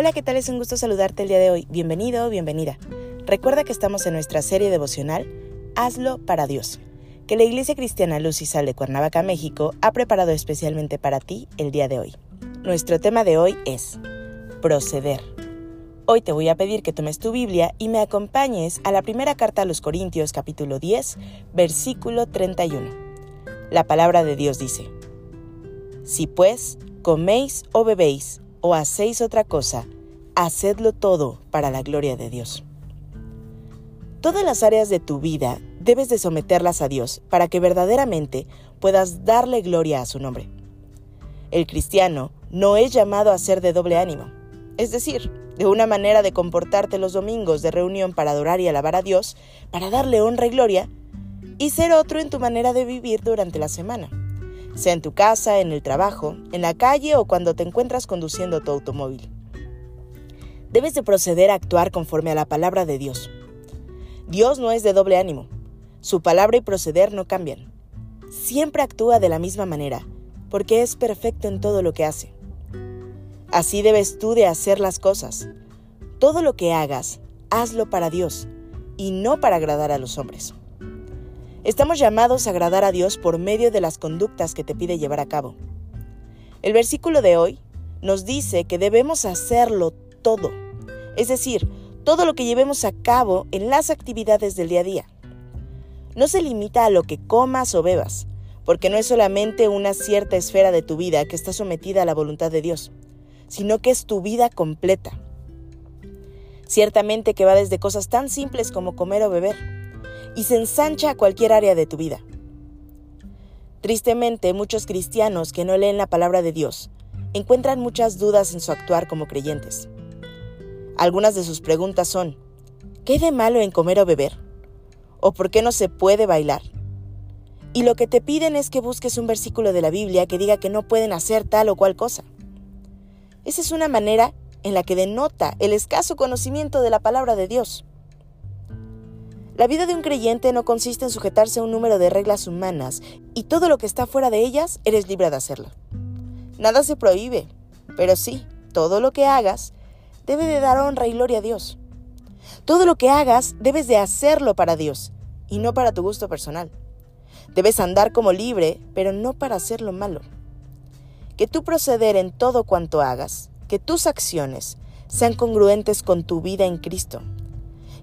Hola, ¿qué tal? Es un gusto saludarte el día de hoy. Bienvenido o bienvenida. Recuerda que estamos en nuestra serie devocional Hazlo para Dios, que la Iglesia Cristiana Luz y Sal de Cuernavaca, México, ha preparado especialmente para ti el día de hoy. Nuestro tema de hoy es proceder. Hoy te voy a pedir que tomes tu Biblia y me acompañes a la primera carta a los Corintios capítulo 10, versículo 31. La palabra de Dios dice, Si pues coméis o bebéis o hacéis otra cosa, hacedlo todo para la gloria de Dios. Todas las áreas de tu vida debes de someterlas a Dios para que verdaderamente puedas darle gloria a su nombre. El cristiano no es llamado a ser de doble ánimo, es decir, de una manera de comportarte los domingos de reunión para adorar y alabar a Dios, para darle honra y gloria, y ser otro en tu manera de vivir durante la semana sea en tu casa, en el trabajo, en la calle o cuando te encuentras conduciendo tu automóvil. Debes de proceder a actuar conforme a la palabra de Dios. Dios no es de doble ánimo. Su palabra y proceder no cambian. Siempre actúa de la misma manera, porque es perfecto en todo lo que hace. Así debes tú de hacer las cosas. Todo lo que hagas, hazlo para Dios y no para agradar a los hombres. Estamos llamados a agradar a Dios por medio de las conductas que te pide llevar a cabo. El versículo de hoy nos dice que debemos hacerlo todo, es decir, todo lo que llevemos a cabo en las actividades del día a día. No se limita a lo que comas o bebas, porque no es solamente una cierta esfera de tu vida que está sometida a la voluntad de Dios, sino que es tu vida completa. Ciertamente que va desde cosas tan simples como comer o beber, y se ensancha a cualquier área de tu vida. Tristemente, muchos cristianos que no leen la palabra de Dios encuentran muchas dudas en su actuar como creyentes. Algunas de sus preguntas son, ¿qué de malo en comer o beber? ¿O por qué no se puede bailar? Y lo que te piden es que busques un versículo de la Biblia que diga que no pueden hacer tal o cual cosa. Esa es una manera en la que denota el escaso conocimiento de la palabra de Dios. La vida de un creyente no consiste en sujetarse a un número de reglas humanas y todo lo que está fuera de ellas eres libre de hacerlo. Nada se prohíbe, pero sí, todo lo que hagas debe de dar honra y gloria a Dios. Todo lo que hagas debes de hacerlo para Dios y no para tu gusto personal. Debes andar como libre, pero no para hacer lo malo. Que tu proceder en todo cuanto hagas, que tus acciones sean congruentes con tu vida en Cristo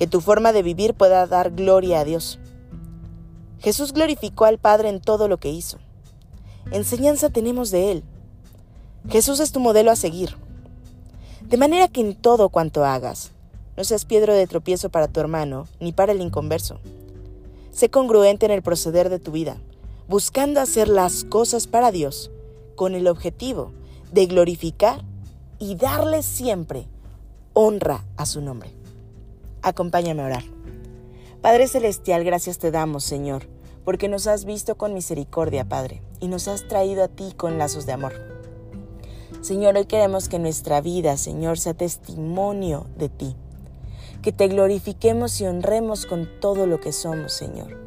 que tu forma de vivir pueda dar gloria a Dios. Jesús glorificó al Padre en todo lo que hizo. Enseñanza tenemos de Él. Jesús es tu modelo a seguir. De manera que en todo cuanto hagas, no seas piedra de tropiezo para tu hermano ni para el inconverso. Sé congruente en el proceder de tu vida, buscando hacer las cosas para Dios con el objetivo de glorificar y darle siempre honra a su nombre. Acompáñame a orar. Padre Celestial, gracias te damos, Señor, porque nos has visto con misericordia, Padre, y nos has traído a ti con lazos de amor. Señor, hoy queremos que nuestra vida, Señor, sea testimonio de ti. Que te glorifiquemos y honremos con todo lo que somos, Señor.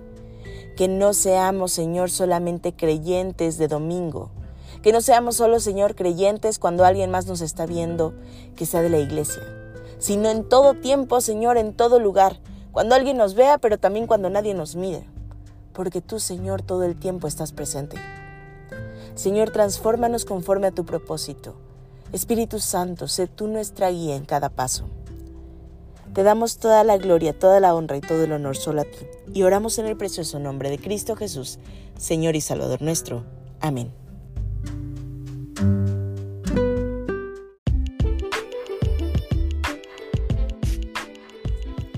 Que no seamos, Señor, solamente creyentes de domingo. Que no seamos solo, Señor, creyentes cuando alguien más nos está viendo que sea de la iglesia sino en todo tiempo, Señor, en todo lugar, cuando alguien nos vea, pero también cuando nadie nos mire, porque tú, Señor, todo el tiempo estás presente. Señor, transfórmanos conforme a tu propósito. Espíritu Santo, sé tú nuestra guía en cada paso. Te damos toda la gloria, toda la honra y todo el honor solo a ti, y oramos en el precioso nombre de Cristo Jesús, Señor y Salvador nuestro. Amén.